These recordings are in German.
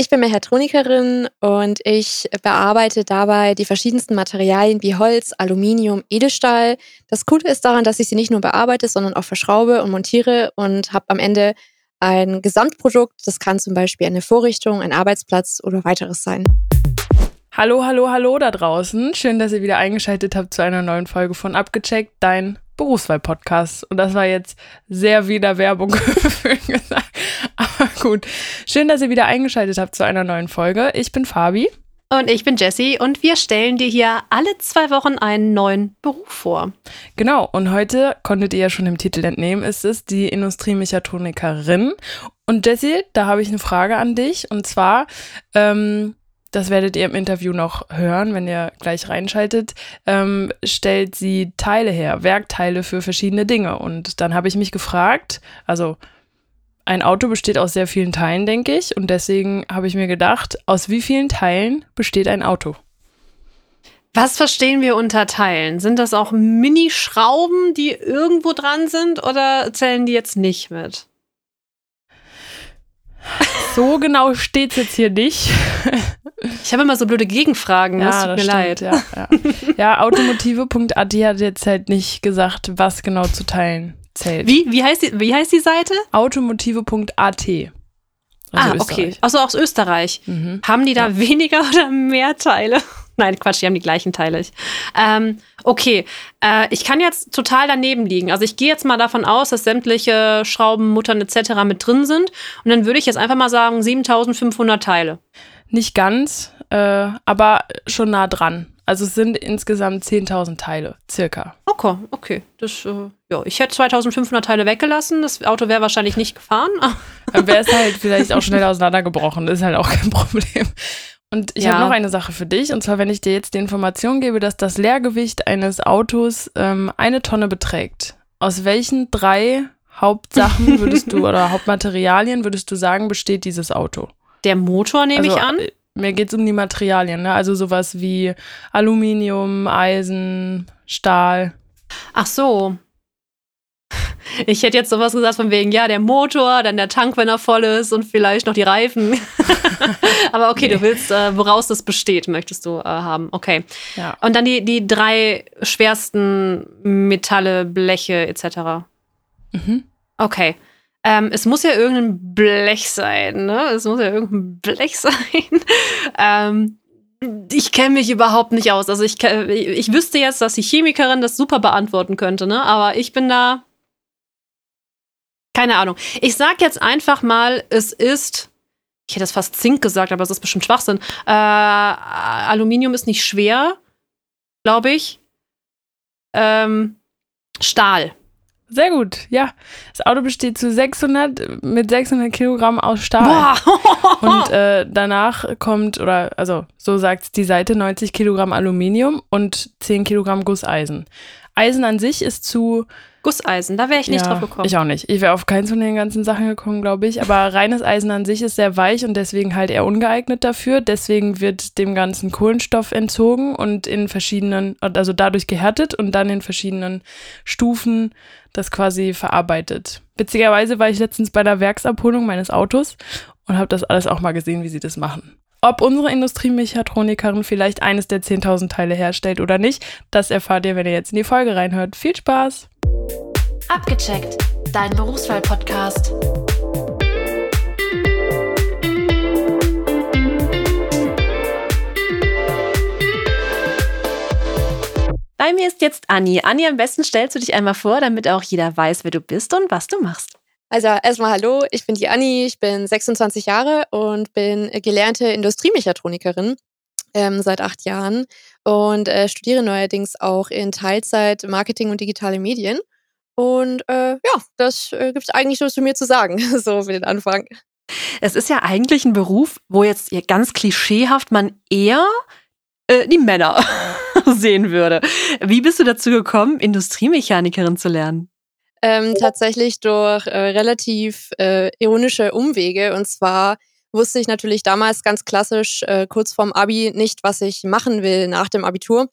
Ich bin Mechatronikerin und ich bearbeite dabei die verschiedensten Materialien wie Holz, Aluminium, Edelstahl. Das Coole ist daran, dass ich sie nicht nur bearbeite, sondern auch verschraube und montiere und habe am Ende ein Gesamtprodukt. Das kann zum Beispiel eine Vorrichtung, ein Arbeitsplatz oder weiteres sein. Hallo, hallo, hallo da draußen. Schön, dass ihr wieder eingeschaltet habt zu einer neuen Folge von Abgecheckt, dein Berufswahl-Podcast. Und das war jetzt sehr wieder Werbung gesagt. Aber gut. Schön, dass ihr wieder eingeschaltet habt zu einer neuen Folge. Ich bin Fabi. Und ich bin Jessie und wir stellen dir hier alle zwei Wochen einen neuen Beruf vor. Genau, und heute konntet ihr ja schon im Titel entnehmen, ist es die Industriemechatronikerin. Und Jessie, da habe ich eine Frage an dich. Und zwar, ähm, das werdet ihr im Interview noch hören, wenn ihr gleich reinschaltet, ähm, stellt sie Teile her, Werkteile für verschiedene Dinge. Und dann habe ich mich gefragt, also ein Auto besteht aus sehr vielen Teilen, denke ich. Und deswegen habe ich mir gedacht, aus wie vielen Teilen besteht ein Auto? Was verstehen wir unter Teilen? Sind das auch Minischrauben, die irgendwo dran sind oder zählen die jetzt nicht mit? So genau steht es jetzt hier nicht. Ich habe immer so blöde Gegenfragen, ja, das tut mir stimmt, leid. Ja, ja. ja automotive.at hat jetzt halt nicht gesagt, was genau zu teilen zählt. Wie, wie, heißt, die, wie heißt die Seite? Automotive.at. Also ah, okay. Also aus Österreich. Mhm. Haben die da ja. weniger oder mehr Teile? Nein, Quatsch, die haben die gleichen Teile. Ähm, okay, äh, ich kann jetzt total daneben liegen. Also ich gehe jetzt mal davon aus, dass sämtliche Schrauben, Muttern etc. mit drin sind. Und dann würde ich jetzt einfach mal sagen 7500 Teile. Nicht ganz, äh, aber schon nah dran. Also es sind insgesamt 10.000 Teile, circa. Okay, okay. Das, äh, ja, ich hätte 2.500 Teile weggelassen. Das Auto wäre wahrscheinlich nicht gefahren. Dann wäre es halt vielleicht auch schnell auseinandergebrochen. Das ist halt auch kein Problem. Und ich ja. habe noch eine Sache für dich. Und zwar, wenn ich dir jetzt die Information gebe, dass das Leergewicht eines Autos ähm, eine Tonne beträgt. Aus welchen drei Hauptsachen würdest du oder Hauptmaterialien würdest du sagen, besteht dieses Auto? Der Motor nehme also, ich an. Äh, mir geht es um die Materialien, ne? Also sowas wie Aluminium, Eisen, Stahl. Ach so. Ich hätte jetzt sowas gesagt von wegen, ja, der Motor, dann der Tank, wenn er voll ist und vielleicht noch die Reifen. Aber okay, nee. du willst, äh, woraus das besteht, möchtest du äh, haben. Okay. Ja. Und dann die, die drei schwersten Metalle, Bleche etc. Mhm. Okay. Ähm, es muss ja irgendein Blech sein, ne? Es muss ja irgendein Blech sein. ähm, ich kenne mich überhaupt nicht aus. Also ich, ich wüsste jetzt, dass die Chemikerin das super beantworten könnte, ne? Aber ich bin da. Keine Ahnung. Ich sag jetzt einfach mal, es ist. Ich hätte es fast Zink gesagt, aber es ist bestimmt Schwachsinn. Äh, Aluminium ist nicht schwer, glaube ich. Ähm, Stahl. Sehr gut, ja. Das Auto besteht zu 600 mit 600 Kilogramm aus Stahl. Boah. Und äh, danach kommt, oder also so sagt die Seite, 90 Kilogramm Aluminium und 10 Kilogramm Gusseisen. Eisen an sich ist zu Gusseisen, da wäre ich nicht ja, drauf gekommen. Ich auch nicht. Ich wäre auf keins von den ganzen Sachen gekommen, glaube ich. Aber reines Eisen an sich ist sehr weich und deswegen halt eher ungeeignet dafür. Deswegen wird dem ganzen Kohlenstoff entzogen und in verschiedenen, also dadurch gehärtet und dann in verschiedenen Stufen das quasi verarbeitet. Witzigerweise war ich letztens bei der Werksabholung meines Autos und habe das alles auch mal gesehen, wie sie das machen. Ob unsere Industriemechatronikerin vielleicht eines der 10.000 Teile herstellt oder nicht, das erfahrt ihr, wenn ihr jetzt in die Folge reinhört. Viel Spaß! Abgecheckt, dein Berufswahl-Podcast. Bei mir ist jetzt Anni. Anni, am besten stellst du dich einmal vor, damit auch jeder weiß, wer du bist und was du machst. Also erstmal hallo, ich bin die Anni, ich bin 26 Jahre und bin gelernte Industriemechatronikerin ähm, seit acht Jahren und äh, studiere neuerdings auch in Teilzeit Marketing und digitale Medien. Und äh, ja, das äh, gibt es eigentlich nur zu mir zu sagen, so für den Anfang. Es ist ja eigentlich ein Beruf, wo jetzt ganz klischeehaft man eher äh, die Männer sehen würde. Wie bist du dazu gekommen, Industriemechanikerin zu lernen? Ähm, tatsächlich durch äh, relativ äh, ironische Umwege. Und zwar wusste ich natürlich damals ganz klassisch äh, kurz vorm Abi nicht, was ich machen will nach dem Abitur.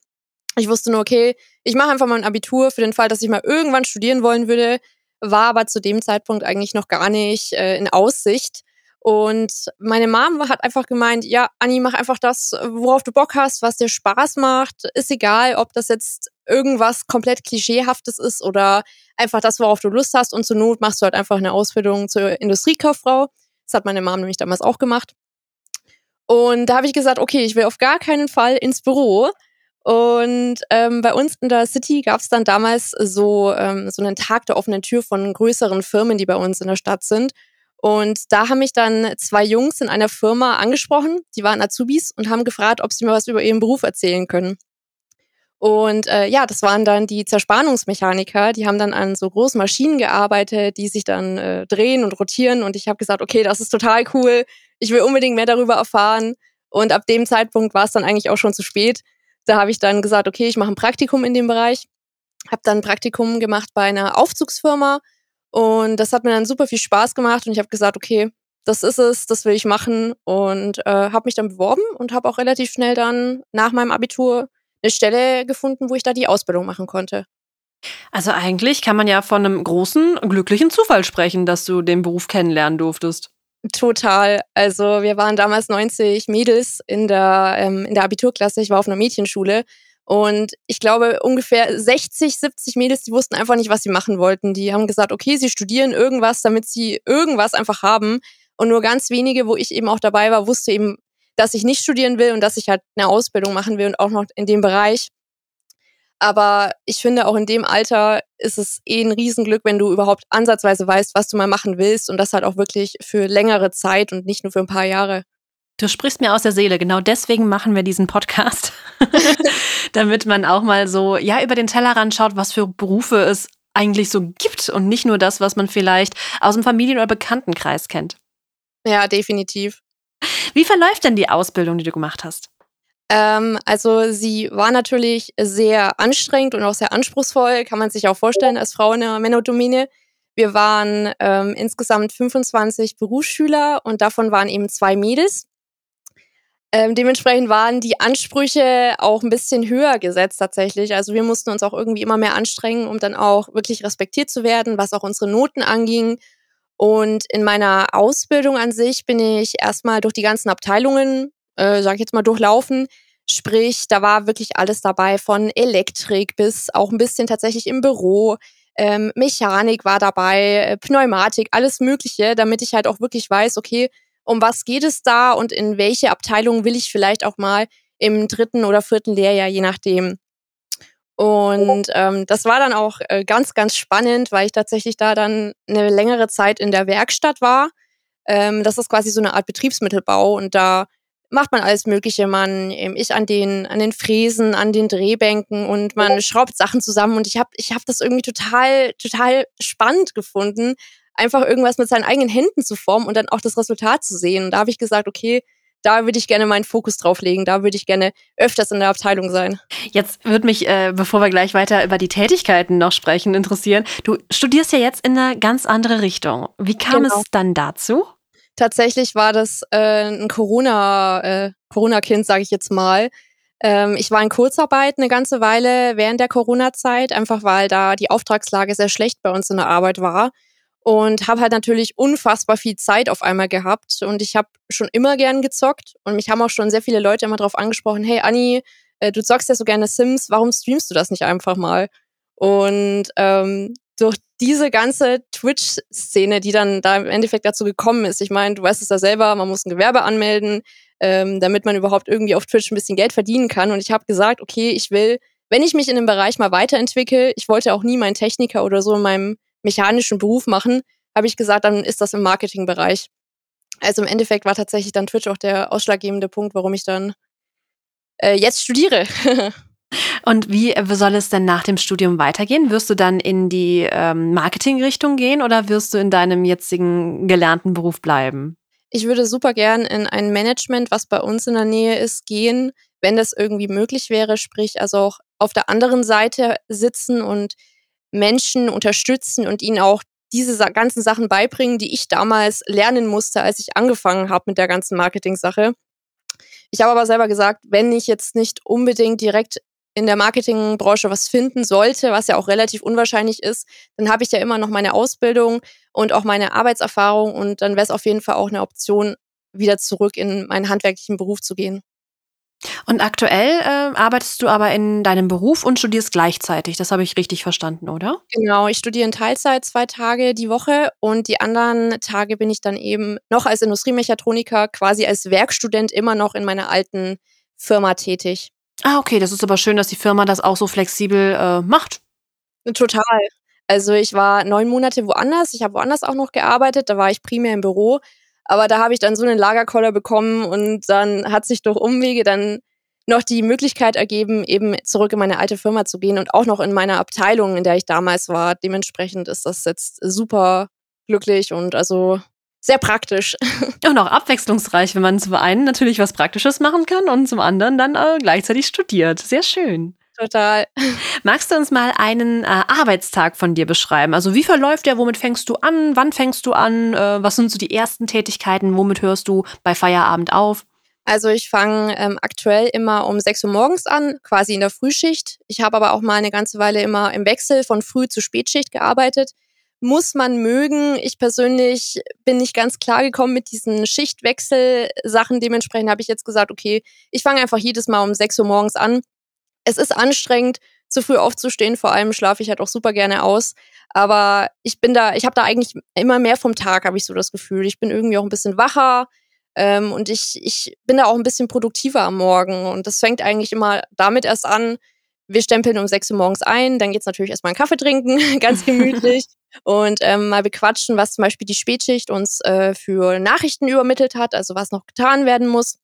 Ich wusste nur, okay, ich mache einfach mal ein Abitur für den Fall, dass ich mal irgendwann studieren wollen würde, war aber zu dem Zeitpunkt eigentlich noch gar nicht äh, in Aussicht. Und meine Mom hat einfach gemeint, ja, Anni, mach einfach das, worauf du Bock hast, was dir Spaß macht. Ist egal, ob das jetzt irgendwas komplett Klischeehaftes ist oder einfach das, worauf du Lust hast. Und zur Not machst du halt einfach eine Ausbildung zur Industriekauffrau. Das hat meine Mom nämlich damals auch gemacht. Und da habe ich gesagt, okay, ich will auf gar keinen Fall ins Büro. Und ähm, bei uns in der City gab es dann damals so, ähm, so einen Tag der offenen Tür von größeren Firmen, die bei uns in der Stadt sind. Und da haben mich dann zwei Jungs in einer Firma angesprochen, die waren Azubis und haben gefragt, ob sie mir was über ihren Beruf erzählen können. Und äh, ja, das waren dann die Zerspannungsmechaniker, die haben dann an so großen Maschinen gearbeitet, die sich dann äh, drehen und rotieren. Und ich habe gesagt, okay, das ist total cool, ich will unbedingt mehr darüber erfahren. Und ab dem Zeitpunkt war es dann eigentlich auch schon zu spät. Da habe ich dann gesagt, okay, ich mache ein Praktikum in dem Bereich. Habe dann ein Praktikum gemacht bei einer Aufzugsfirma und das hat mir dann super viel Spaß gemacht und ich habe gesagt, okay, das ist es, das will ich machen und äh, habe mich dann beworben und habe auch relativ schnell dann nach meinem Abitur eine Stelle gefunden, wo ich da die Ausbildung machen konnte. Also eigentlich kann man ja von einem großen, glücklichen Zufall sprechen, dass du den Beruf kennenlernen durftest. Total. Also wir waren damals 90 Mädels in der, ähm, in der Abiturklasse. Ich war auf einer Mädchenschule und ich glaube, ungefähr 60, 70 Mädels, die wussten einfach nicht, was sie machen wollten. Die haben gesagt, okay, sie studieren irgendwas, damit sie irgendwas einfach haben. Und nur ganz wenige, wo ich eben auch dabei war, wusste eben, dass ich nicht studieren will und dass ich halt eine Ausbildung machen will und auch noch in dem Bereich. Aber ich finde, auch in dem Alter ist es eh ein Riesenglück, wenn du überhaupt ansatzweise weißt, was du mal machen willst und das halt auch wirklich für längere Zeit und nicht nur für ein paar Jahre. Du sprichst mir aus der Seele. Genau deswegen machen wir diesen Podcast. Damit man auch mal so, ja, über den Tellerrand schaut, was für Berufe es eigentlich so gibt und nicht nur das, was man vielleicht aus dem Familien- oder Bekanntenkreis kennt. Ja, definitiv. Wie verläuft denn die Ausbildung, die du gemacht hast? Ähm, also sie war natürlich sehr anstrengend und auch sehr anspruchsvoll, kann man sich auch vorstellen als Frau in der Männerdomäne. Wir waren ähm, insgesamt 25 Berufsschüler und davon waren eben zwei Mädels. Ähm, dementsprechend waren die Ansprüche auch ein bisschen höher gesetzt tatsächlich. Also wir mussten uns auch irgendwie immer mehr anstrengen, um dann auch wirklich respektiert zu werden, was auch unsere Noten anging. Und in meiner Ausbildung an sich bin ich erstmal durch die ganzen Abteilungen, äh, sag ich jetzt mal, durchlaufen. Sprich, da war wirklich alles dabei, von Elektrik bis auch ein bisschen tatsächlich im Büro. Ähm, Mechanik war dabei, äh, Pneumatik, alles Mögliche, damit ich halt auch wirklich weiß, okay, um was geht es da und in welche Abteilung will ich vielleicht auch mal im dritten oder vierten Lehrjahr, je nachdem. Und ähm, das war dann auch äh, ganz, ganz spannend, weil ich tatsächlich da dann eine längere Zeit in der Werkstatt war. Ähm, das ist quasi so eine Art Betriebsmittelbau und da macht man alles Mögliche. Man, ähm, ich an den, an den Fräsen, an den Drehbänken und man schraubt Sachen zusammen und ich habe ich hab das irgendwie total, total spannend gefunden, einfach irgendwas mit seinen eigenen Händen zu formen und dann auch das Resultat zu sehen. Und da habe ich gesagt, okay, da würde ich gerne meinen Fokus drauf legen. Da würde ich gerne öfters in der Abteilung sein. Jetzt würde mich, äh, bevor wir gleich weiter über die Tätigkeiten noch sprechen, interessieren. Du studierst ja jetzt in eine ganz andere Richtung. Wie kam genau. es dann dazu? Tatsächlich war das äh, ein Corona, äh, Corona-Kind, sage ich jetzt mal. Ähm, ich war in Kurzarbeit eine ganze Weile während der Corona-Zeit, einfach weil da die Auftragslage sehr schlecht bei uns in der Arbeit war und habe halt natürlich unfassbar viel Zeit auf einmal gehabt und ich habe schon immer gern gezockt und mich haben auch schon sehr viele Leute immer darauf angesprochen, hey Anni, äh, du zockst ja so gerne Sims, warum streamst du das nicht einfach mal? Und ähm, durch diese ganze Twitch-Szene, die dann da im Endeffekt dazu gekommen ist, ich meine, du weißt es ja selber, man muss ein Gewerbe anmelden, ähm, damit man überhaupt irgendwie auf Twitch ein bisschen Geld verdienen kann. Und ich habe gesagt, okay, ich will, wenn ich mich in dem Bereich mal weiterentwickle, ich wollte auch nie meinen Techniker oder so in meinem mechanischen Beruf machen, habe ich gesagt, dann ist das im Marketingbereich. Also im Endeffekt war tatsächlich dann Twitch auch der ausschlaggebende Punkt, warum ich dann äh, jetzt studiere. Und wie soll es denn nach dem Studium weitergehen? Wirst du dann in die ähm, Marketingrichtung gehen oder wirst du in deinem jetzigen gelernten Beruf bleiben? Ich würde super gern in ein Management, was bei uns in der Nähe ist, gehen, wenn das irgendwie möglich wäre, sprich also auch auf der anderen Seite sitzen und Menschen unterstützen und ihnen auch diese ganzen Sachen beibringen, die ich damals lernen musste, als ich angefangen habe mit der ganzen Marketing-Sache. Ich habe aber selber gesagt, wenn ich jetzt nicht unbedingt direkt in der Marketingbranche was finden sollte, was ja auch relativ unwahrscheinlich ist, dann habe ich ja immer noch meine Ausbildung und auch meine Arbeitserfahrung und dann wäre es auf jeden Fall auch eine Option, wieder zurück in meinen handwerklichen Beruf zu gehen. Und aktuell äh, arbeitest du aber in deinem Beruf und studierst gleichzeitig. Das habe ich richtig verstanden, oder? Genau, ich studiere in Teilzeit zwei Tage die Woche und die anderen Tage bin ich dann eben noch als Industriemechatroniker, quasi als Werkstudent immer noch in meiner alten Firma tätig. Ah, okay, das ist aber schön, dass die Firma das auch so flexibel äh, macht. Total. Also ich war neun Monate woanders, ich habe woanders auch noch gearbeitet, da war ich primär im Büro, aber da habe ich dann so einen Lagerkoller bekommen und dann hat sich durch Umwege dann noch die Möglichkeit ergeben, eben zurück in meine alte Firma zu gehen und auch noch in meiner Abteilung, in der ich damals war. Dementsprechend ist das jetzt super glücklich und also sehr praktisch. Und auch abwechslungsreich, wenn man zum einen natürlich was Praktisches machen kann und zum anderen dann äh, gleichzeitig studiert. Sehr schön. Total. Magst du uns mal einen äh, Arbeitstag von dir beschreiben? Also wie verläuft der? Womit fängst du an? Wann fängst du an? Äh, was sind so die ersten Tätigkeiten? Womit hörst du bei Feierabend auf? Also ich fange ähm, aktuell immer um 6 Uhr morgens an, quasi in der Frühschicht. Ich habe aber auch mal eine ganze Weile immer im Wechsel von Früh zu Spätschicht gearbeitet. Muss man mögen. Ich persönlich bin nicht ganz klar gekommen mit diesen Schichtwechsel-Sachen. Dementsprechend habe ich jetzt gesagt, okay, ich fange einfach jedes Mal um 6 Uhr morgens an es ist anstrengend, zu früh aufzustehen. Vor allem schlafe ich halt auch super gerne aus. Aber ich bin da, ich habe da eigentlich immer mehr vom Tag, habe ich so das Gefühl. Ich bin irgendwie auch ein bisschen wacher ähm, und ich, ich bin da auch ein bisschen produktiver am Morgen. Und das fängt eigentlich immer damit erst an. Wir stempeln um 6 Uhr morgens ein, dann geht's natürlich erstmal einen Kaffee trinken, ganz gemütlich. und ähm, mal bequatschen, was zum Beispiel die Spätschicht uns äh, für Nachrichten übermittelt hat, also was noch getan werden muss.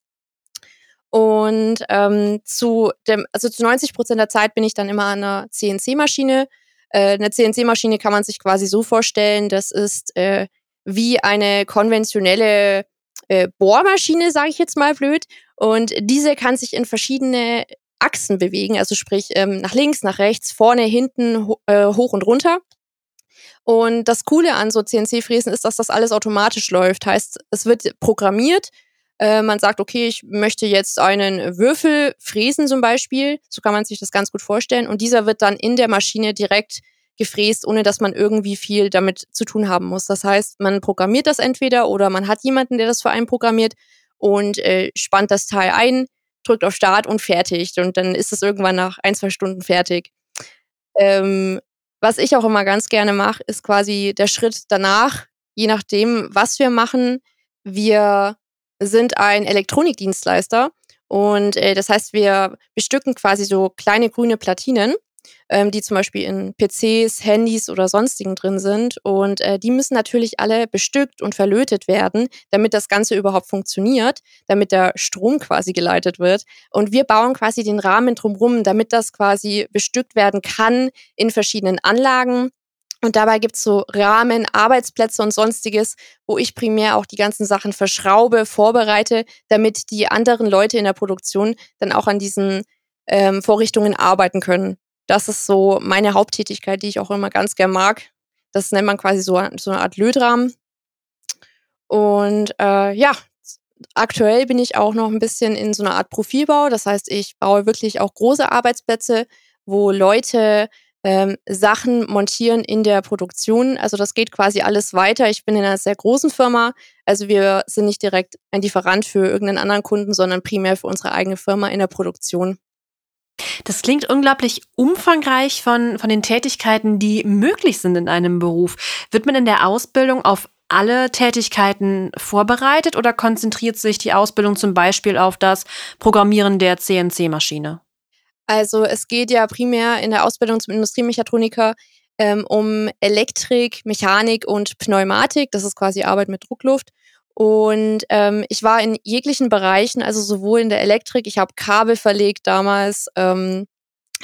Und ähm, zu dem, also zu 90 Prozent der Zeit bin ich dann immer an einer CNC-Maschine. Äh, eine CNC-Maschine kann man sich quasi so vorstellen, das ist äh, wie eine konventionelle äh, Bohrmaschine, sage ich jetzt mal blöd. Und diese kann sich in verschiedene Achsen bewegen, also sprich ähm, nach links, nach rechts, vorne, hinten, ho äh, hoch und runter. Und das Coole an so CNC-Fräsen ist, dass das alles automatisch läuft. Heißt, es wird programmiert äh, man sagt, okay, ich möchte jetzt einen Würfel fräsen zum Beispiel. So kann man sich das ganz gut vorstellen. Und dieser wird dann in der Maschine direkt gefräst, ohne dass man irgendwie viel damit zu tun haben muss. Das heißt, man programmiert das entweder oder man hat jemanden, der das für einen programmiert und äh, spannt das Teil ein, drückt auf Start und fertig. Und dann ist es irgendwann nach ein, zwei Stunden fertig. Ähm, was ich auch immer ganz gerne mache, ist quasi der Schritt danach, je nachdem, was wir machen. Wir sind ein Elektronikdienstleister und äh, das heißt, wir bestücken quasi so kleine grüne Platinen, ähm, die zum Beispiel in PCs, Handys oder sonstigen drin sind. Und äh, die müssen natürlich alle bestückt und verlötet werden, damit das Ganze überhaupt funktioniert, damit der Strom quasi geleitet wird. Und wir bauen quasi den Rahmen drumherum, damit das quasi bestückt werden kann in verschiedenen Anlagen und dabei gibt's so Rahmen, Arbeitsplätze und sonstiges, wo ich primär auch die ganzen Sachen verschraube, vorbereite, damit die anderen Leute in der Produktion dann auch an diesen ähm, Vorrichtungen arbeiten können. Das ist so meine Haupttätigkeit, die ich auch immer ganz gern mag. Das nennt man quasi so, so eine Art Lötrahmen. Und äh, ja, aktuell bin ich auch noch ein bisschen in so einer Art Profilbau. Das heißt, ich baue wirklich auch große Arbeitsplätze, wo Leute ähm, Sachen montieren in der Produktion. Also das geht quasi alles weiter. Ich bin in einer sehr großen Firma. Also wir sind nicht direkt ein Lieferant für irgendeinen anderen Kunden, sondern primär für unsere eigene Firma in der Produktion. Das klingt unglaublich umfangreich von, von den Tätigkeiten, die möglich sind in einem Beruf. Wird man in der Ausbildung auf alle Tätigkeiten vorbereitet oder konzentriert sich die Ausbildung zum Beispiel auf das Programmieren der CNC-Maschine? Also es geht ja primär in der Ausbildung zum Industriemechatroniker ähm, um Elektrik, Mechanik und Pneumatik. Das ist quasi Arbeit mit Druckluft. Und ähm, ich war in jeglichen Bereichen, also sowohl in der Elektrik, ich habe Kabel verlegt damals, ähm,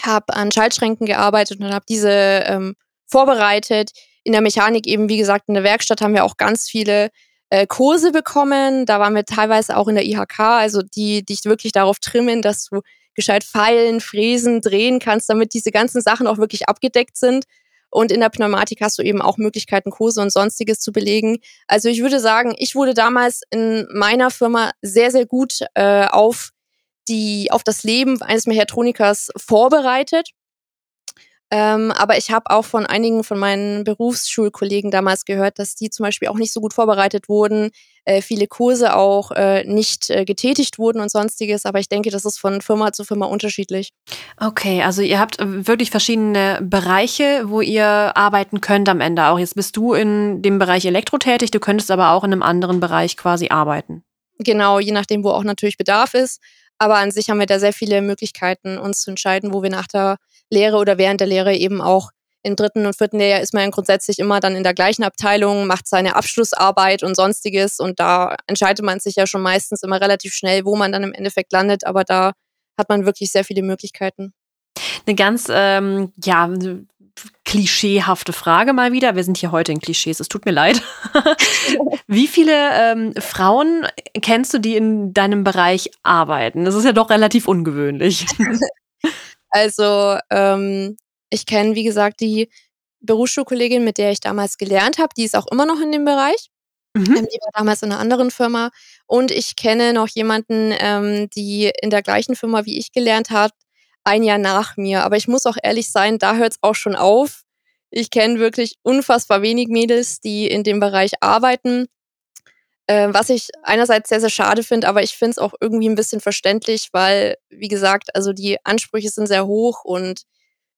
habe an Schaltschränken gearbeitet und habe diese ähm, vorbereitet. In der Mechanik eben, wie gesagt, in der Werkstatt haben wir auch ganz viele äh, Kurse bekommen. Da waren wir teilweise auch in der IHK, also die dich wirklich darauf trimmen, dass du gescheit feilen, fräsen, drehen kannst, damit diese ganzen Sachen auch wirklich abgedeckt sind. Und in der Pneumatik hast du eben auch Möglichkeiten, Kurse und sonstiges zu belegen. Also ich würde sagen, ich wurde damals in meiner Firma sehr, sehr gut äh, auf die, auf das Leben eines Mechatronikers vorbereitet. Ähm, aber ich habe auch von einigen von meinen Berufsschulkollegen damals gehört, dass die zum Beispiel auch nicht so gut vorbereitet wurden, äh, viele Kurse auch äh, nicht äh, getätigt wurden und sonstiges. Aber ich denke, das ist von Firma zu Firma unterschiedlich. Okay, also ihr habt äh, wirklich verschiedene Bereiche, wo ihr arbeiten könnt am Ende auch. Jetzt bist du in dem Bereich Elektro tätig, du könntest aber auch in einem anderen Bereich quasi arbeiten. Genau, je nachdem, wo auch natürlich Bedarf ist. Aber an sich haben wir da sehr viele Möglichkeiten, uns zu entscheiden, wo wir nach der Lehre oder während der Lehre eben auch im dritten und vierten Lehrjahr ist man grundsätzlich immer dann in der gleichen Abteilung, macht seine Abschlussarbeit und sonstiges und da entscheidet man sich ja schon meistens immer relativ schnell, wo man dann im Endeffekt landet, aber da hat man wirklich sehr viele Möglichkeiten. Eine ganz, ähm, ja, klischeehafte Frage mal wieder. Wir sind hier heute in Klischees, es tut mir leid. Wie viele ähm, Frauen kennst du, die in deinem Bereich arbeiten? Das ist ja doch relativ ungewöhnlich. Also ähm, ich kenne, wie gesagt, die Berufsschulkollegin, mit der ich damals gelernt habe, die ist auch immer noch in dem Bereich. Mhm. Ähm, die war damals in einer anderen Firma. Und ich kenne noch jemanden, ähm, die in der gleichen Firma wie ich gelernt hat, ein Jahr nach mir. Aber ich muss auch ehrlich sein, da hört es auch schon auf. Ich kenne wirklich unfassbar wenig Mädels, die in dem Bereich arbeiten. Äh, was ich einerseits sehr, sehr schade finde, aber ich finde es auch irgendwie ein bisschen verständlich, weil, wie gesagt, also die Ansprüche sind sehr hoch und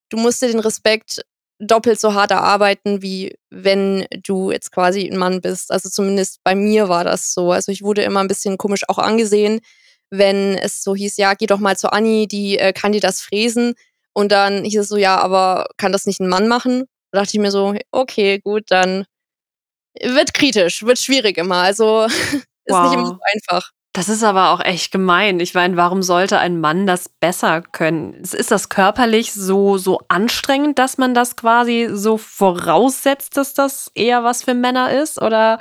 du musst dir den Respekt doppelt so hart erarbeiten, wie wenn du jetzt quasi ein Mann bist. Also zumindest bei mir war das so. Also ich wurde immer ein bisschen komisch auch angesehen, wenn es so hieß, ja, geh doch mal zu Anni, die äh, kann dir das fräsen. Und dann hieß es so, ja, aber kann das nicht ein Mann machen? Da dachte ich mir so, okay, gut, dann wird kritisch, wird schwierig immer. Also ist wow. nicht immer so einfach. Das ist aber auch echt gemein. Ich meine, warum sollte ein Mann das besser können? Ist das körperlich so, so anstrengend, dass man das quasi so voraussetzt, dass das eher was für Männer ist? Oder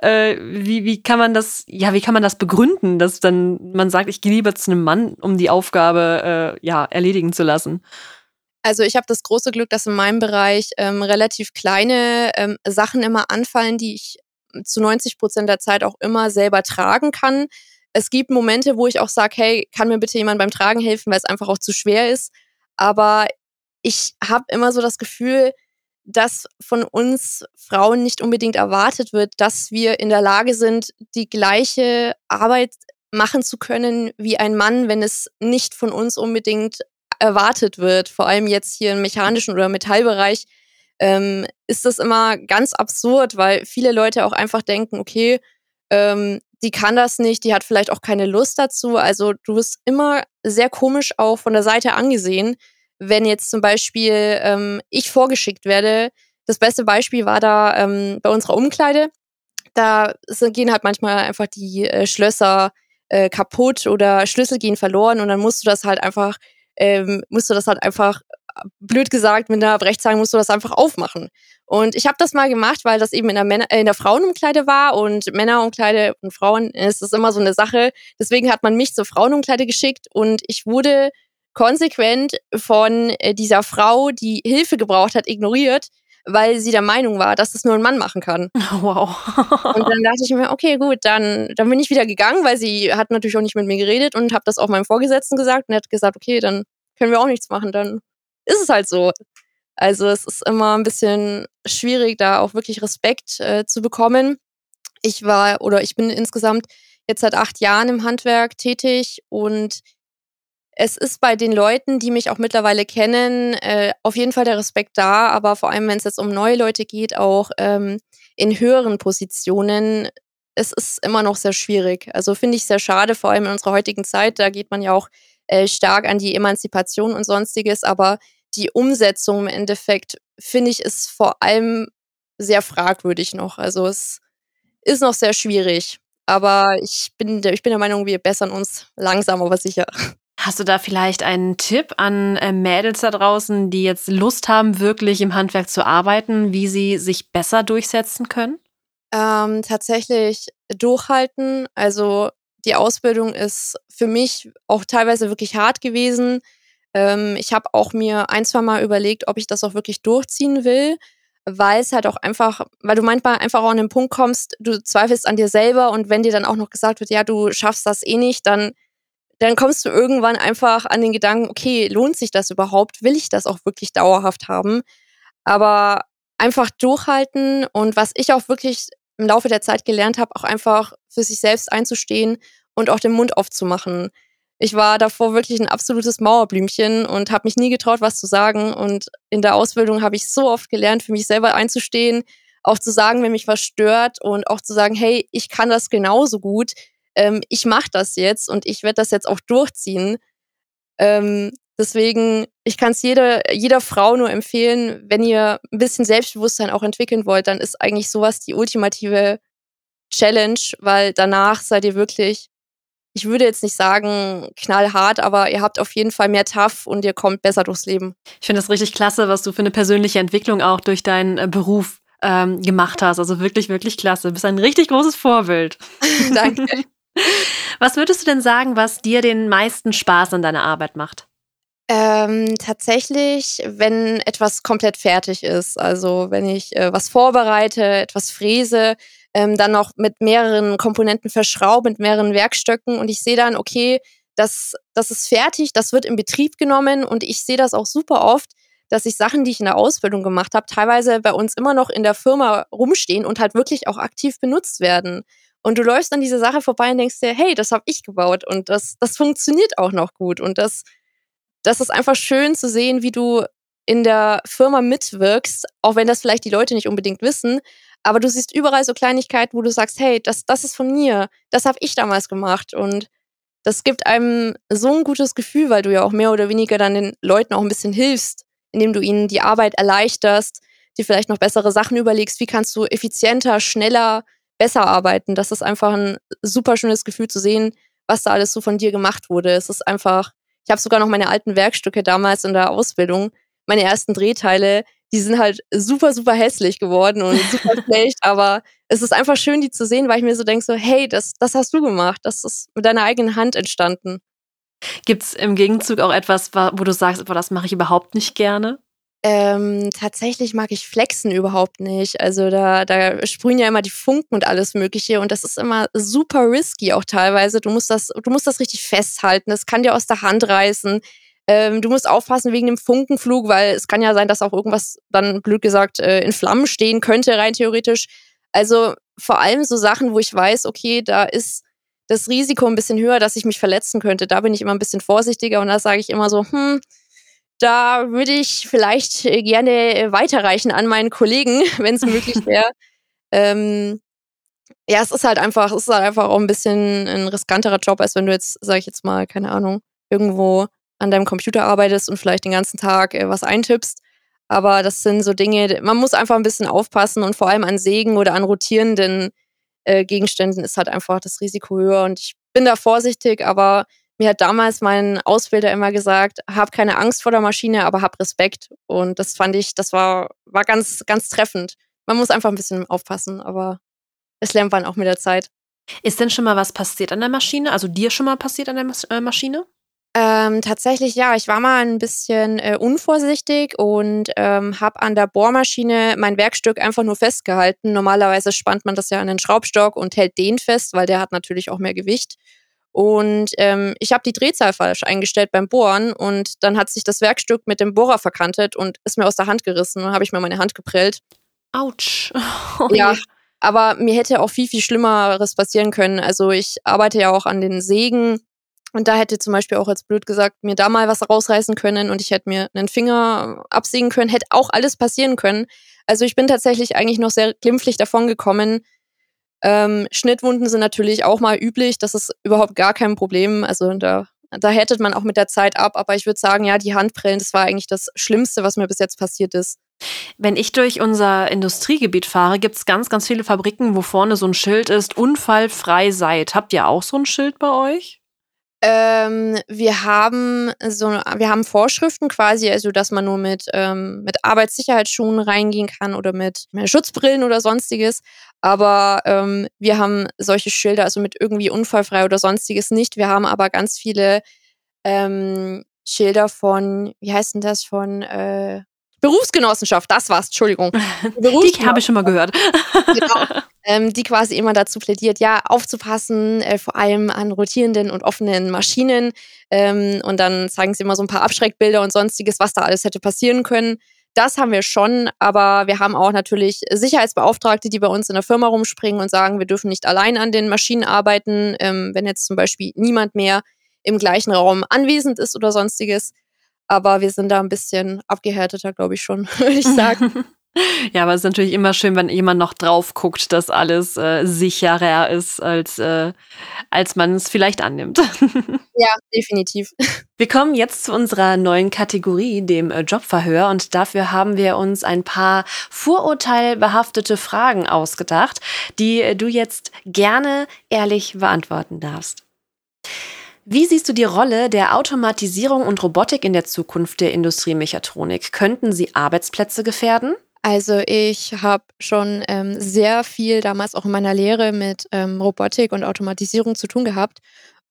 äh, wie, wie kann man das, ja, wie kann man das begründen, dass dann man sagt, ich gehe lieber zu einem Mann, um die Aufgabe äh, ja, erledigen zu lassen? Also ich habe das große Glück, dass in meinem Bereich ähm, relativ kleine ähm, Sachen immer anfallen, die ich zu 90 Prozent der Zeit auch immer selber tragen kann. Es gibt Momente, wo ich auch sage, hey, kann mir bitte jemand beim Tragen helfen, weil es einfach auch zu schwer ist. Aber ich habe immer so das Gefühl, dass von uns Frauen nicht unbedingt erwartet wird, dass wir in der Lage sind, die gleiche Arbeit machen zu können wie ein Mann, wenn es nicht von uns unbedingt erwartet wird, vor allem jetzt hier im mechanischen oder Metallbereich, ähm, ist das immer ganz absurd, weil viele Leute auch einfach denken, okay, ähm, die kann das nicht, die hat vielleicht auch keine Lust dazu. Also du wirst immer sehr komisch auch von der Seite angesehen, wenn jetzt zum Beispiel ähm, ich vorgeschickt werde. Das beste Beispiel war da ähm, bei unserer Umkleide. Da gehen halt manchmal einfach die äh, Schlösser äh, kaputt oder Schlüssel gehen verloren und dann musst du das halt einfach ähm, musst du das halt einfach, blöd gesagt, mit einer Brechzange musst du das einfach aufmachen. Und ich habe das mal gemacht, weil das eben in der, Männer, äh, in der Frauenumkleide war und Männerumkleide und Frauen ist das immer so eine Sache. Deswegen hat man mich zur Frauenumkleide geschickt und ich wurde konsequent von äh, dieser Frau, die Hilfe gebraucht hat, ignoriert, weil sie der Meinung war, dass das nur ein Mann machen kann. Wow. und dann dachte ich mir, okay, gut, dann, dann bin ich wieder gegangen, weil sie hat natürlich auch nicht mit mir geredet und habe das auch meinem Vorgesetzten gesagt und er hat gesagt, okay, dann können wir auch nichts machen, dann ist es halt so. Also es ist immer ein bisschen schwierig, da auch wirklich Respekt äh, zu bekommen. Ich war oder ich bin insgesamt jetzt seit acht Jahren im Handwerk tätig und es ist bei den Leuten, die mich auch mittlerweile kennen, äh, auf jeden Fall der Respekt da, aber vor allem, wenn es jetzt um neue Leute geht, auch ähm, in höheren Positionen, es ist immer noch sehr schwierig. Also finde ich sehr schade, vor allem in unserer heutigen Zeit, da geht man ja auch äh, stark an die Emanzipation und sonstiges, aber die Umsetzung im Endeffekt, finde ich, ist vor allem sehr fragwürdig noch. Also es ist noch sehr schwierig. Aber ich bin, ich bin der Meinung, wir bessern uns langsam, aber sicher. Hast du da vielleicht einen Tipp an äh, Mädels da draußen, die jetzt Lust haben, wirklich im Handwerk zu arbeiten, wie sie sich besser durchsetzen können? Ähm, tatsächlich durchhalten. Also die Ausbildung ist für mich auch teilweise wirklich hart gewesen. Ähm, ich habe auch mir ein, zwei Mal überlegt, ob ich das auch wirklich durchziehen will, weil es halt auch einfach, weil du manchmal einfach auch an den Punkt kommst, du zweifelst an dir selber und wenn dir dann auch noch gesagt wird, ja, du schaffst das eh nicht, dann dann kommst du irgendwann einfach an den Gedanken, okay, lohnt sich das überhaupt? Will ich das auch wirklich dauerhaft haben? Aber einfach durchhalten und was ich auch wirklich im Laufe der Zeit gelernt habe, auch einfach für sich selbst einzustehen und auch den Mund aufzumachen. Ich war davor wirklich ein absolutes Mauerblümchen und habe mich nie getraut, was zu sagen. Und in der Ausbildung habe ich so oft gelernt, für mich selber einzustehen, auch zu sagen, wenn mich was stört und auch zu sagen, hey, ich kann das genauso gut. Ähm, ich mache das jetzt und ich werde das jetzt auch durchziehen. Ähm, deswegen, ich kann es jeder, jeder Frau nur empfehlen, wenn ihr ein bisschen Selbstbewusstsein auch entwickeln wollt, dann ist eigentlich sowas die ultimative Challenge, weil danach seid ihr wirklich, ich würde jetzt nicht sagen knallhart, aber ihr habt auf jeden Fall mehr Tough und ihr kommt besser durchs Leben. Ich finde das richtig klasse, was du für eine persönliche Entwicklung auch durch deinen äh, Beruf ähm, gemacht hast. Also wirklich, wirklich klasse. Du bist ein richtig großes Vorbild. Danke. Was würdest du denn sagen, was dir den meisten Spaß an deiner Arbeit macht? Ähm, tatsächlich, wenn etwas komplett fertig ist, also wenn ich äh, was vorbereite, etwas fräse, ähm, dann noch mit mehreren Komponenten verschraube, mit mehreren Werkstöcken und ich sehe dann, okay, das, das ist fertig, das wird in Betrieb genommen und ich sehe das auch super oft, dass ich Sachen, die ich in der Ausbildung gemacht habe, teilweise bei uns immer noch in der Firma rumstehen und halt wirklich auch aktiv benutzt werden. Und du läufst an diese Sache vorbei und denkst dir, hey, das habe ich gebaut und das, das funktioniert auch noch gut. Und das, das ist einfach schön zu sehen, wie du in der Firma mitwirkst, auch wenn das vielleicht die Leute nicht unbedingt wissen. Aber du siehst überall so Kleinigkeiten, wo du sagst, hey, das, das ist von mir, das habe ich damals gemacht. Und das gibt einem so ein gutes Gefühl, weil du ja auch mehr oder weniger dann den Leuten auch ein bisschen hilfst, indem du ihnen die Arbeit erleichterst, dir vielleicht noch bessere Sachen überlegst, wie kannst du effizienter, schneller besser arbeiten. Das ist einfach ein super schönes Gefühl zu sehen, was da alles so von dir gemacht wurde. Es ist einfach, ich habe sogar noch meine alten Werkstücke damals in der Ausbildung, meine ersten Drehteile, die sind halt super, super hässlich geworden und super schlecht, aber es ist einfach schön, die zu sehen, weil ich mir so denke, so, hey, das, das hast du gemacht, das ist mit deiner eigenen Hand entstanden. Gibt es im Gegenzug auch etwas, wo du sagst, boah, das mache ich überhaupt nicht gerne? Ähm, tatsächlich mag ich Flexen überhaupt nicht. Also da, da sprühen ja immer die Funken und alles Mögliche und das ist immer super risky auch teilweise. Du musst das, du musst das richtig festhalten. Das kann dir aus der Hand reißen. Ähm, du musst aufpassen wegen dem Funkenflug, weil es kann ja sein, dass auch irgendwas dann blöd gesagt äh, in Flammen stehen könnte rein theoretisch. Also vor allem so Sachen, wo ich weiß, okay, da ist das Risiko ein bisschen höher, dass ich mich verletzen könnte. Da bin ich immer ein bisschen vorsichtiger und da sage ich immer so, hm, da würde ich vielleicht äh, gerne äh, weiterreichen an meinen Kollegen, wenn es möglich wäre. ähm, ja, es ist halt einfach, es ist halt einfach auch ein bisschen ein riskanterer Job, als wenn du jetzt, sag ich jetzt mal, keine Ahnung, irgendwo an deinem Computer arbeitest und vielleicht den ganzen Tag äh, was eintippst. Aber das sind so Dinge, man muss einfach ein bisschen aufpassen und vor allem an Sägen oder an rotierenden äh, Gegenständen ist halt einfach das Risiko höher. Und ich bin da vorsichtig, aber mir hat damals mein Ausbilder immer gesagt, hab keine Angst vor der Maschine, aber hab Respekt. Und das fand ich, das war, war ganz, ganz treffend. Man muss einfach ein bisschen aufpassen, aber es lernt man auch mit der Zeit. Ist denn schon mal was passiert an der Maschine? Also dir schon mal passiert an der Mas äh, Maschine? Ähm, tatsächlich ja, ich war mal ein bisschen äh, unvorsichtig und ähm, habe an der Bohrmaschine mein Werkstück einfach nur festgehalten. Normalerweise spannt man das ja an den Schraubstock und hält den fest, weil der hat natürlich auch mehr Gewicht. Und ähm, ich habe die Drehzahl falsch eingestellt beim Bohren und dann hat sich das Werkstück mit dem Bohrer verkantet und ist mir aus der Hand gerissen und habe ich mir meine Hand geprellt. Autsch. Oh, ja, aber mir hätte auch viel, viel Schlimmeres passieren können. Also ich arbeite ja auch an den Sägen und da hätte zum Beispiel auch als blöd gesagt, mir da mal was rausreißen können und ich hätte mir einen Finger absägen können, hätte auch alles passieren können. Also ich bin tatsächlich eigentlich noch sehr glimpflich davon gekommen. Ähm, Schnittwunden sind natürlich auch mal üblich, das ist überhaupt gar kein Problem. Also da, da hättet man auch mit der Zeit ab, aber ich würde sagen, ja, die Handbrillen, das war eigentlich das Schlimmste, was mir bis jetzt passiert ist. Wenn ich durch unser Industriegebiet fahre, gibt es ganz, ganz viele Fabriken, wo vorne so ein Schild ist, unfallfrei seid. Habt ihr auch so ein Schild bei euch? Ähm, wir haben so, wir haben Vorschriften quasi, also dass man nur mit ähm, mit Arbeitssicherheitsschuhen reingehen kann oder mit, Schutzbrillen oder sonstiges. Aber ähm, wir haben solche Schilder, also mit irgendwie unfallfrei oder sonstiges nicht. Wir haben aber ganz viele ähm, Schilder von, wie heißt denn das von? Äh, Berufsgenossenschaft, das war's, Entschuldigung. Die, Die habe ich schon mal gehört. genau, ähm, die quasi immer dazu plädiert, ja, aufzupassen, äh, vor allem an rotierenden und offenen Maschinen. Ähm, und dann zeigen sie immer so ein paar Abschreckbilder und sonstiges, was da alles hätte passieren können. Das haben wir schon, aber wir haben auch natürlich Sicherheitsbeauftragte, die bei uns in der Firma rumspringen und sagen, wir dürfen nicht allein an den Maschinen arbeiten, ähm, wenn jetzt zum Beispiel niemand mehr im gleichen Raum anwesend ist oder sonstiges. Aber wir sind da ein bisschen abgehärteter, glaube ich schon, würde ich sagen. Ja, aber es ist natürlich immer schön, wenn jemand noch drauf guckt, dass alles äh, sicherer ist, als, äh, als man es vielleicht annimmt. Ja, definitiv. Wir kommen jetzt zu unserer neuen Kategorie, dem äh, Jobverhör. Und dafür haben wir uns ein paar vorurteilbehaftete Fragen ausgedacht, die äh, du jetzt gerne ehrlich beantworten darfst. Wie siehst du die Rolle der Automatisierung und Robotik in der Zukunft der Industriemechatronik? Könnten sie Arbeitsplätze gefährden? Also ich habe schon ähm, sehr viel damals auch in meiner Lehre mit ähm, Robotik und Automatisierung zu tun gehabt.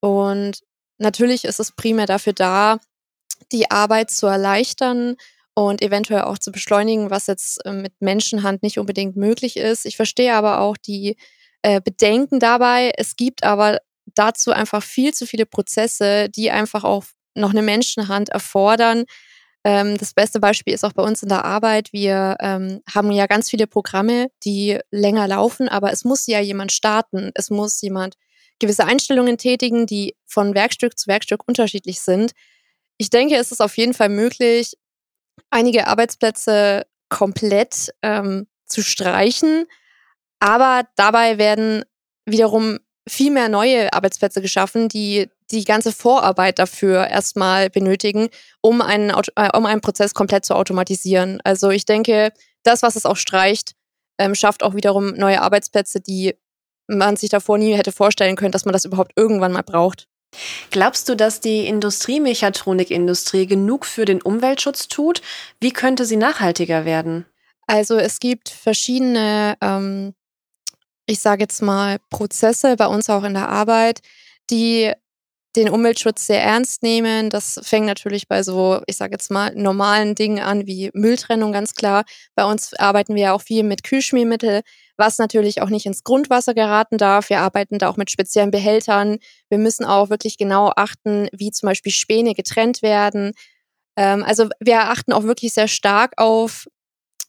Und natürlich ist es primär dafür da, die Arbeit zu erleichtern und eventuell auch zu beschleunigen, was jetzt äh, mit Menschenhand nicht unbedingt möglich ist. Ich verstehe aber auch die äh, Bedenken dabei. Es gibt aber dazu einfach viel zu viele Prozesse, die einfach auch noch eine Menschenhand erfordern, ähm, das beste Beispiel ist auch bei uns in der Arbeit. Wir ähm, haben ja ganz viele Programme, die länger laufen, aber es muss ja jemand starten. Es muss jemand gewisse Einstellungen tätigen, die von Werkstück zu Werkstück unterschiedlich sind. Ich denke, es ist auf jeden Fall möglich, einige Arbeitsplätze komplett ähm, zu streichen, aber dabei werden wiederum viel mehr neue Arbeitsplätze geschaffen, die die ganze Vorarbeit dafür erstmal benötigen, um einen, äh, um einen Prozess komplett zu automatisieren. Also ich denke, das, was es auch streicht, ähm, schafft auch wiederum neue Arbeitsplätze, die man sich davor nie hätte vorstellen können, dass man das überhaupt irgendwann mal braucht. Glaubst du, dass die Industriemechatronikindustrie genug für den Umweltschutz tut? Wie könnte sie nachhaltiger werden? Also es gibt verschiedene, ähm, ich sage jetzt mal, Prozesse bei uns auch in der Arbeit, die den Umweltschutz sehr ernst nehmen. Das fängt natürlich bei so, ich sage jetzt mal, normalen Dingen an, wie Mülltrennung ganz klar. Bei uns arbeiten wir auch viel mit Kühlschmiermittel, was natürlich auch nicht ins Grundwasser geraten darf. Wir arbeiten da auch mit speziellen Behältern. Wir müssen auch wirklich genau achten, wie zum Beispiel Späne getrennt werden. Ähm, also wir achten auch wirklich sehr stark auf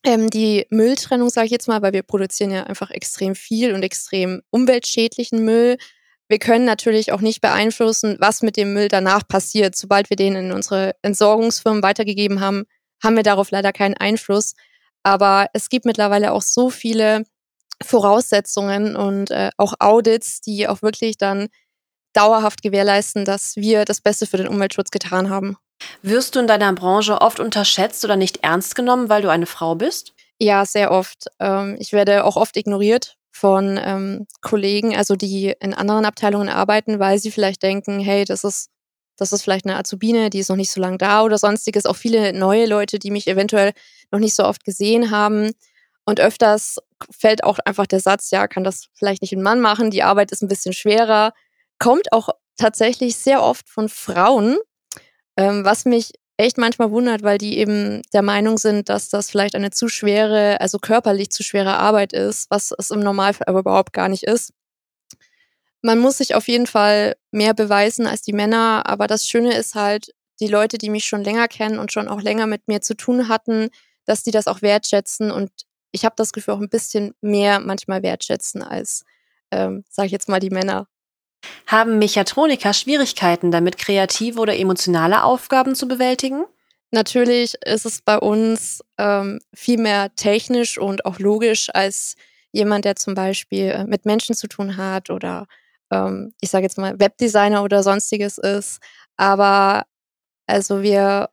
ähm, die Mülltrennung, sage ich jetzt mal, weil wir produzieren ja einfach extrem viel und extrem umweltschädlichen Müll. Wir können natürlich auch nicht beeinflussen, was mit dem Müll danach passiert. Sobald wir den in unsere Entsorgungsfirmen weitergegeben haben, haben wir darauf leider keinen Einfluss. Aber es gibt mittlerweile auch so viele Voraussetzungen und äh, auch Audits, die auch wirklich dann dauerhaft gewährleisten, dass wir das Beste für den Umweltschutz getan haben. Wirst du in deiner Branche oft unterschätzt oder nicht ernst genommen, weil du eine Frau bist? Ja, sehr oft. Ähm, ich werde auch oft ignoriert von ähm, Kollegen, also die in anderen Abteilungen arbeiten, weil sie vielleicht denken, hey, das ist, das ist vielleicht eine Azubine, die ist noch nicht so lange da oder sonstiges. Auch viele neue Leute, die mich eventuell noch nicht so oft gesehen haben. Und öfters fällt auch einfach der Satz, ja, kann das vielleicht nicht ein Mann machen, die Arbeit ist ein bisschen schwerer. Kommt auch tatsächlich sehr oft von Frauen, ähm, was mich echt manchmal wundert, weil die eben der Meinung sind, dass das vielleicht eine zu schwere, also körperlich zu schwere Arbeit ist, was es im Normalfall aber überhaupt gar nicht ist. Man muss sich auf jeden Fall mehr beweisen als die Männer, aber das Schöne ist halt, die Leute, die mich schon länger kennen und schon auch länger mit mir zu tun hatten, dass die das auch wertschätzen und ich habe das Gefühl auch ein bisschen mehr manchmal wertschätzen als, ähm, sage ich jetzt mal, die Männer. Haben Mechatroniker Schwierigkeiten damit, kreative oder emotionale Aufgaben zu bewältigen? Natürlich ist es bei uns ähm, viel mehr technisch und auch logisch als jemand, der zum Beispiel äh, mit Menschen zu tun hat oder ähm, ich sage jetzt mal Webdesigner oder sonstiges ist. Aber also wir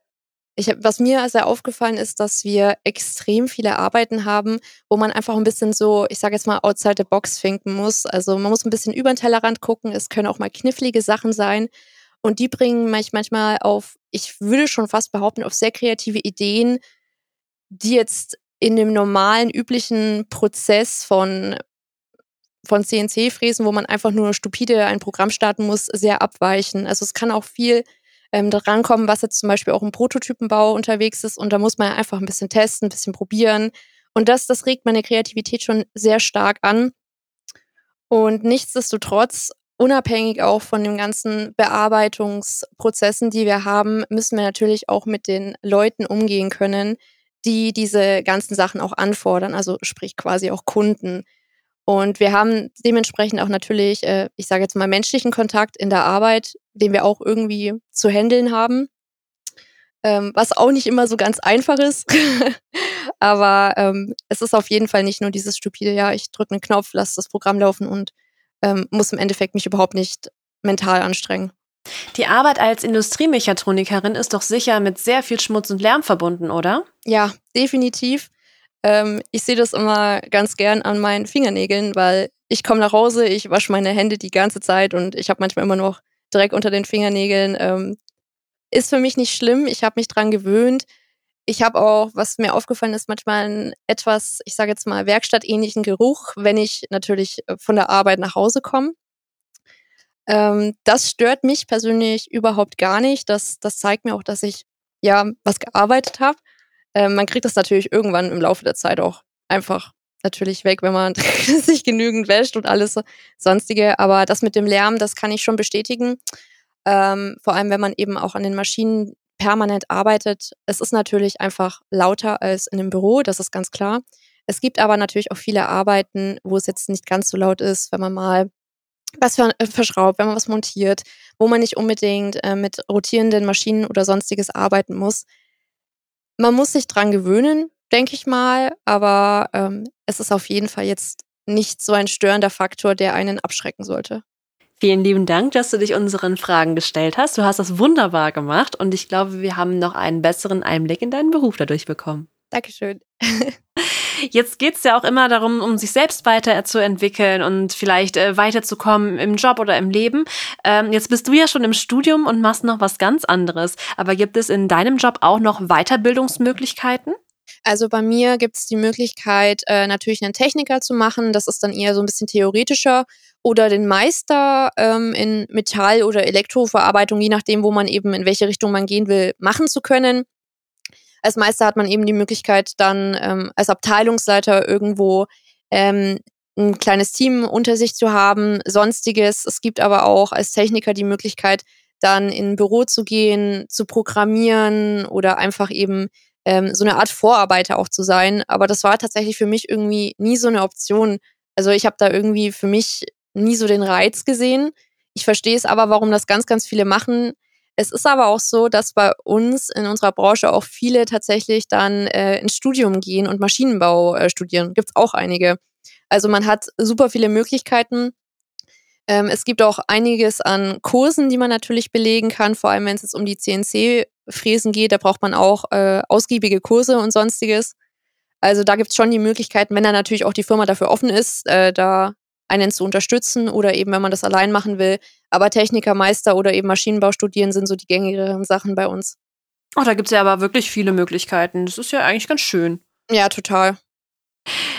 ich hab, was mir sehr aufgefallen ist, dass wir extrem viele Arbeiten haben, wo man einfach ein bisschen so, ich sage jetzt mal, outside the box finken muss. Also man muss ein bisschen über den Tellerrand gucken. Es können auch mal knifflige Sachen sein. Und die bringen mich manchmal auf, ich würde schon fast behaupten, auf sehr kreative Ideen, die jetzt in dem normalen, üblichen Prozess von, von CNC-Fräsen, wo man einfach nur stupide ein Programm starten muss, sehr abweichen. Also es kann auch viel ähm, drankommen, was jetzt zum Beispiel auch im Prototypenbau unterwegs ist. Und da muss man einfach ein bisschen testen, ein bisschen probieren. Und das, das regt meine Kreativität schon sehr stark an. Und nichtsdestotrotz, unabhängig auch von den ganzen Bearbeitungsprozessen, die wir haben, müssen wir natürlich auch mit den Leuten umgehen können, die diese ganzen Sachen auch anfordern, also sprich quasi auch Kunden. Und wir haben dementsprechend auch natürlich, äh, ich sage jetzt mal, menschlichen Kontakt in der Arbeit, den wir auch irgendwie zu handeln haben. Ähm, was auch nicht immer so ganz einfach ist. Aber ähm, es ist auf jeden Fall nicht nur dieses stupide, ja, ich drücke einen Knopf, lasse das Programm laufen und ähm, muss im Endeffekt mich überhaupt nicht mental anstrengen. Die Arbeit als Industriemechatronikerin ist doch sicher mit sehr viel Schmutz und Lärm verbunden, oder? Ja, definitiv. Ähm, ich sehe das immer ganz gern an meinen Fingernägeln, weil ich komme nach Hause, ich wasche meine Hände die ganze Zeit und ich habe manchmal immer noch Dreck unter den Fingernägeln. Ähm, ist für mich nicht schlimm, ich habe mich dran gewöhnt. Ich habe auch, was mir aufgefallen ist, manchmal einen etwas, ich sage jetzt mal, werkstattähnlichen Geruch, wenn ich natürlich äh, von der Arbeit nach Hause komme. Ähm, das stört mich persönlich überhaupt gar nicht. Das, das zeigt mir auch, dass ich ja was gearbeitet habe. Ähm, man kriegt das natürlich irgendwann im Laufe der Zeit auch einfach natürlich weg, wenn man sich genügend wäscht und alles sonstige. Aber das mit dem Lärm, das kann ich schon bestätigen. Ähm, vor allem, wenn man eben auch an den Maschinen permanent arbeitet. Es ist natürlich einfach lauter als in einem Büro, das ist ganz klar. Es gibt aber natürlich auch viele Arbeiten, wo es jetzt nicht ganz so laut ist, wenn man mal was äh, verschraubt, wenn man was montiert, wo man nicht unbedingt äh, mit rotierenden Maschinen oder sonstiges arbeiten muss. Man muss sich dran gewöhnen, denke ich mal, aber ähm, es ist auf jeden Fall jetzt nicht so ein störender Faktor, der einen abschrecken sollte. Vielen lieben Dank, dass du dich unseren Fragen gestellt hast. Du hast das wunderbar gemacht und ich glaube, wir haben noch einen besseren Einblick in deinen Beruf dadurch bekommen. Dankeschön. Jetzt geht es ja auch immer darum, um sich selbst weiterzuentwickeln und vielleicht äh, weiterzukommen im Job oder im Leben. Ähm, jetzt bist du ja schon im Studium und machst noch was ganz anderes. Aber gibt es in deinem Job auch noch Weiterbildungsmöglichkeiten? Also bei mir gibt es die Möglichkeit, äh, natürlich einen Techniker zu machen. Das ist dann eher so ein bisschen theoretischer. Oder den Meister ähm, in Metall- oder Elektroverarbeitung, je nachdem, wo man eben in welche Richtung man gehen will, machen zu können. Als Meister hat man eben die Möglichkeit, dann ähm, als Abteilungsleiter irgendwo ähm, ein kleines Team unter sich zu haben, sonstiges. Es gibt aber auch als Techniker die Möglichkeit, dann in ein Büro zu gehen, zu programmieren oder einfach eben ähm, so eine Art Vorarbeiter auch zu sein. Aber das war tatsächlich für mich irgendwie nie so eine Option. Also ich habe da irgendwie für mich nie so den Reiz gesehen. Ich verstehe es aber, warum das ganz, ganz viele machen. Es ist aber auch so, dass bei uns in unserer Branche auch viele tatsächlich dann äh, ins Studium gehen und Maschinenbau äh, studieren. Gibt es auch einige. Also man hat super viele Möglichkeiten. Ähm, es gibt auch einiges an Kursen, die man natürlich belegen kann, vor allem wenn es jetzt um die CNC-Fräsen geht. Da braucht man auch äh, ausgiebige Kurse und sonstiges. Also da gibt es schon die Möglichkeiten, wenn da natürlich auch die Firma dafür offen ist, äh, da einen zu unterstützen oder eben, wenn man das allein machen will. Aber Techniker, Meister oder eben Maschinenbau studieren sind so die gängigeren Sachen bei uns. Oh, da gibt es ja aber wirklich viele Möglichkeiten. Das ist ja eigentlich ganz schön. Ja, total.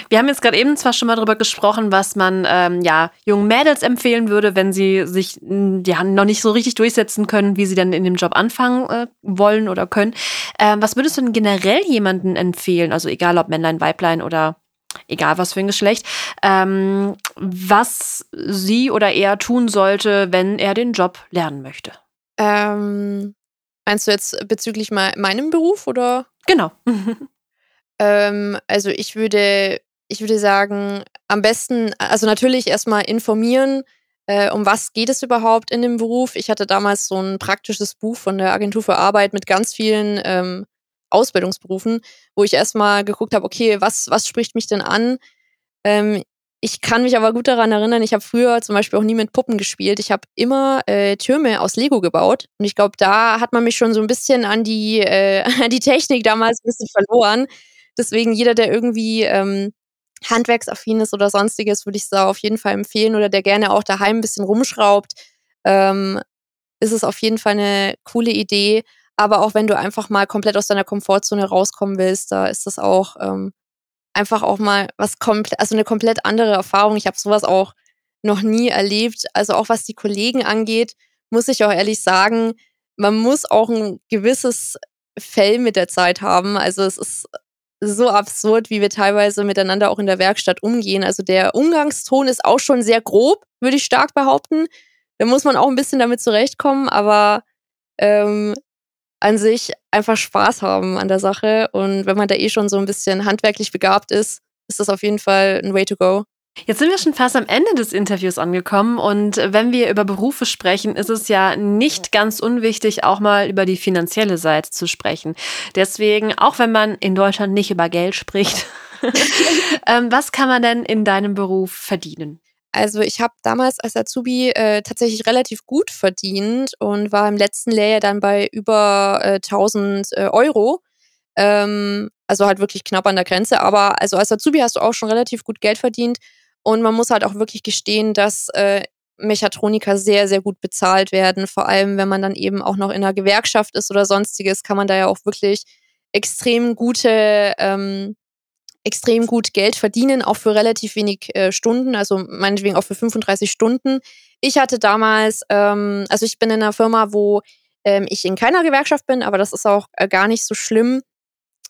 Wir haben jetzt gerade eben zwar schon mal darüber gesprochen, was man ähm, ja jungen Mädels empfehlen würde, wenn sie sich ja, noch nicht so richtig durchsetzen können, wie sie dann in dem Job anfangen äh, wollen oder können. Ähm, was würdest du denn generell jemanden empfehlen? Also egal ob Männlein, Weiblein oder egal was für ein Geschlecht, ähm, was sie oder er tun sollte, wenn er den Job lernen möchte. Ähm, meinst du jetzt bezüglich me meinem Beruf oder? Genau. ähm, also ich würde, ich würde sagen, am besten, also natürlich erstmal informieren, äh, um was geht es überhaupt in dem Beruf. Ich hatte damals so ein praktisches Buch von der Agentur für Arbeit mit ganz vielen ähm, Ausbildungsberufen, wo ich erstmal geguckt habe, okay, was, was spricht mich denn an? Ähm, ich kann mich aber gut daran erinnern, ich habe früher zum Beispiel auch nie mit Puppen gespielt. Ich habe immer äh, Türme aus Lego gebaut. Und ich glaube, da hat man mich schon so ein bisschen an die, äh, an die Technik damals ein bisschen verloren. Deswegen jeder, der irgendwie ähm, handwerksaffin ist oder sonstiges, würde ich es da auf jeden Fall empfehlen. Oder der gerne auch daheim ein bisschen rumschraubt, ähm, ist es auf jeden Fall eine coole Idee. Aber auch wenn du einfach mal komplett aus deiner Komfortzone rauskommen willst, da ist das auch ähm, einfach auch mal was komplett, also eine komplett andere Erfahrung. Ich habe sowas auch noch nie erlebt. Also auch was die Kollegen angeht, muss ich auch ehrlich sagen, man muss auch ein gewisses Fell mit der Zeit haben. Also es ist so absurd, wie wir teilweise miteinander auch in der Werkstatt umgehen. Also der Umgangston ist auch schon sehr grob, würde ich stark behaupten. Da muss man auch ein bisschen damit zurechtkommen, aber ähm, an sich einfach Spaß haben an der Sache. Und wenn man da eh schon so ein bisschen handwerklich begabt ist, ist das auf jeden Fall ein Way to go. Jetzt sind wir schon fast am Ende des Interviews angekommen und wenn wir über Berufe sprechen, ist es ja nicht ganz unwichtig, auch mal über die finanzielle Seite zu sprechen. Deswegen, auch wenn man in Deutschland nicht über Geld spricht, ähm, was kann man denn in deinem Beruf verdienen? Also ich habe damals als Azubi äh, tatsächlich relativ gut verdient und war im letzten Lehrjahr dann bei über äh, 1000 äh, Euro. Ähm, also halt wirklich knapp an der Grenze. Aber also als Azubi hast du auch schon relativ gut Geld verdient. Und man muss halt auch wirklich gestehen, dass äh, Mechatroniker sehr, sehr gut bezahlt werden. Vor allem, wenn man dann eben auch noch in einer Gewerkschaft ist oder sonstiges, kann man da ja auch wirklich extrem gute, ähm, extrem gut Geld verdienen, auch für relativ wenig äh, Stunden, also meinetwegen auch für 35 Stunden. Ich hatte damals, ähm, also ich bin in einer Firma, wo ähm, ich in keiner Gewerkschaft bin, aber das ist auch äh, gar nicht so schlimm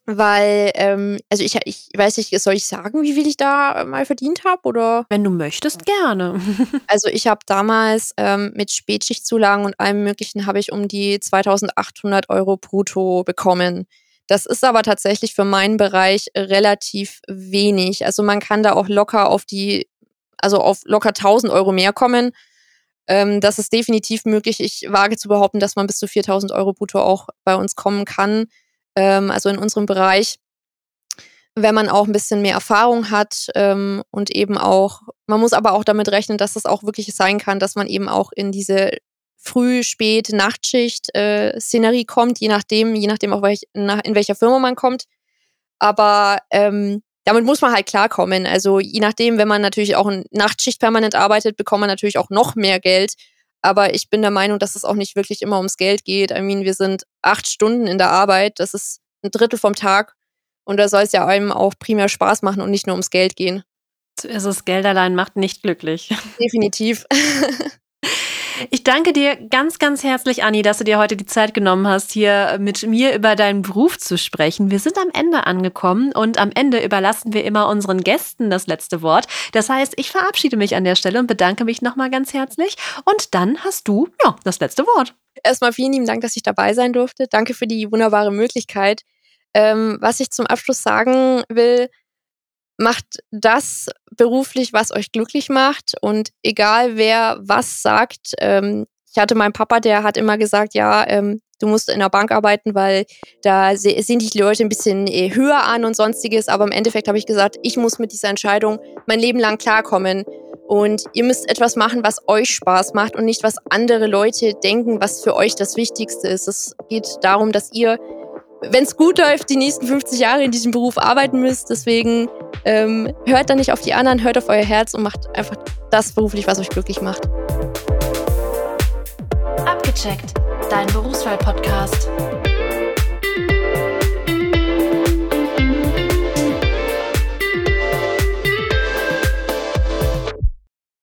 weil, ähm, also ich, ich weiß nicht, soll ich sagen, wie viel ich da mal verdient habe? Oder? Wenn du möchtest, gerne. also ich habe damals ähm, mit Spätschichtzulagen und allem Möglichen habe ich um die 2800 Euro brutto bekommen. Das ist aber tatsächlich für meinen Bereich relativ wenig. Also man kann da auch locker auf die, also auf locker 1000 Euro mehr kommen. Ähm, das ist definitiv möglich. Ich wage zu behaupten, dass man bis zu 4000 Euro brutto auch bei uns kommen kann ähm, also in unserem Bereich, wenn man auch ein bisschen mehr Erfahrung hat ähm, und eben auch, man muss aber auch damit rechnen, dass es auch wirklich sein kann, dass man eben auch in diese Früh-, Spät-, Nachtschicht-Szenerie äh, kommt, je nachdem, je nachdem auch welch, nach, in welcher Firma man kommt. Aber ähm, damit muss man halt klarkommen. Also je nachdem, wenn man natürlich auch in Nachtschicht permanent arbeitet, bekommt man natürlich auch noch mehr Geld. Aber ich bin der Meinung, dass es auch nicht wirklich immer ums Geld geht. I mean, wir sind acht Stunden in der Arbeit, das ist ein Drittel vom Tag. Und da soll es ja einem auch primär Spaß machen und nicht nur ums Geld gehen. So ist es, Geld allein macht nicht glücklich. Definitiv. Ich danke dir ganz, ganz herzlich, Anni, dass du dir heute die Zeit genommen hast, hier mit mir über deinen Beruf zu sprechen. Wir sind am Ende angekommen und am Ende überlassen wir immer unseren Gästen das letzte Wort. Das heißt, ich verabschiede mich an der Stelle und bedanke mich nochmal ganz herzlich. Und dann hast du, ja, das letzte Wort. Erstmal vielen lieben Dank, dass ich dabei sein durfte. Danke für die wunderbare Möglichkeit. Ähm, was ich zum Abschluss sagen will, macht das beruflich, was euch glücklich macht. Und egal wer was sagt, ähm, ich hatte meinen Papa, der hat immer gesagt, ja, ähm, du musst in der Bank arbeiten, weil da dich die Leute ein bisschen äh, höher an und sonstiges. Aber im Endeffekt habe ich gesagt, ich muss mit dieser Entscheidung mein Leben lang klarkommen. Und ihr müsst etwas machen, was euch Spaß macht und nicht, was andere Leute denken, was für euch das Wichtigste ist. Es geht darum, dass ihr wenn es gut läuft, die nächsten 50 Jahre in diesem Beruf arbeiten müsst. Deswegen ähm, hört da nicht auf die anderen, hört auf euer Herz und macht einfach das beruflich, was euch glücklich macht. Abgecheckt, dein Berufswahl-Podcast.